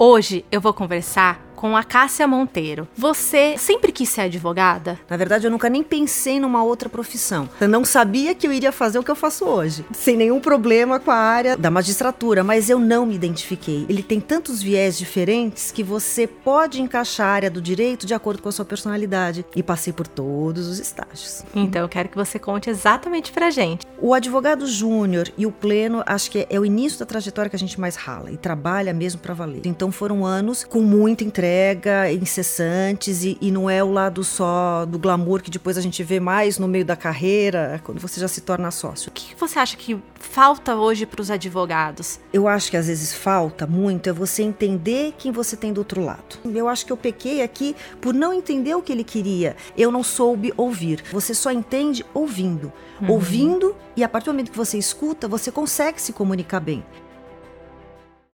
Hoje eu vou conversar com a Cássia Monteiro. Você sempre quis ser advogada? Na verdade, eu nunca nem pensei numa outra profissão. Eu não sabia que eu iria fazer o que eu faço hoje, sem nenhum problema com a área da magistratura, mas eu não me identifiquei. Ele tem tantos viés diferentes que você pode encaixar a área do direito de acordo com a sua personalidade. E passei por todos os estágios. Então, eu quero que você conte exatamente pra gente. O advogado júnior e o pleno, acho que é o início da trajetória que a gente mais rala e trabalha mesmo para valer. Então, foram anos com muita entrega entrega incessantes e, e, não é o lado só do glamour que depois a gente vê mais no meio da carreira, quando você já se torna sócio. O que você acha que falta hoje para os advogados? Eu acho que às vezes falta muito é você entender quem você tem do outro lado. Eu acho que eu pequei aqui por não entender o que ele queria. Eu não soube ouvir. Você só entende ouvindo. Uhum. Ouvindo, e a partir do momento que você escuta, você consegue se comunicar bem.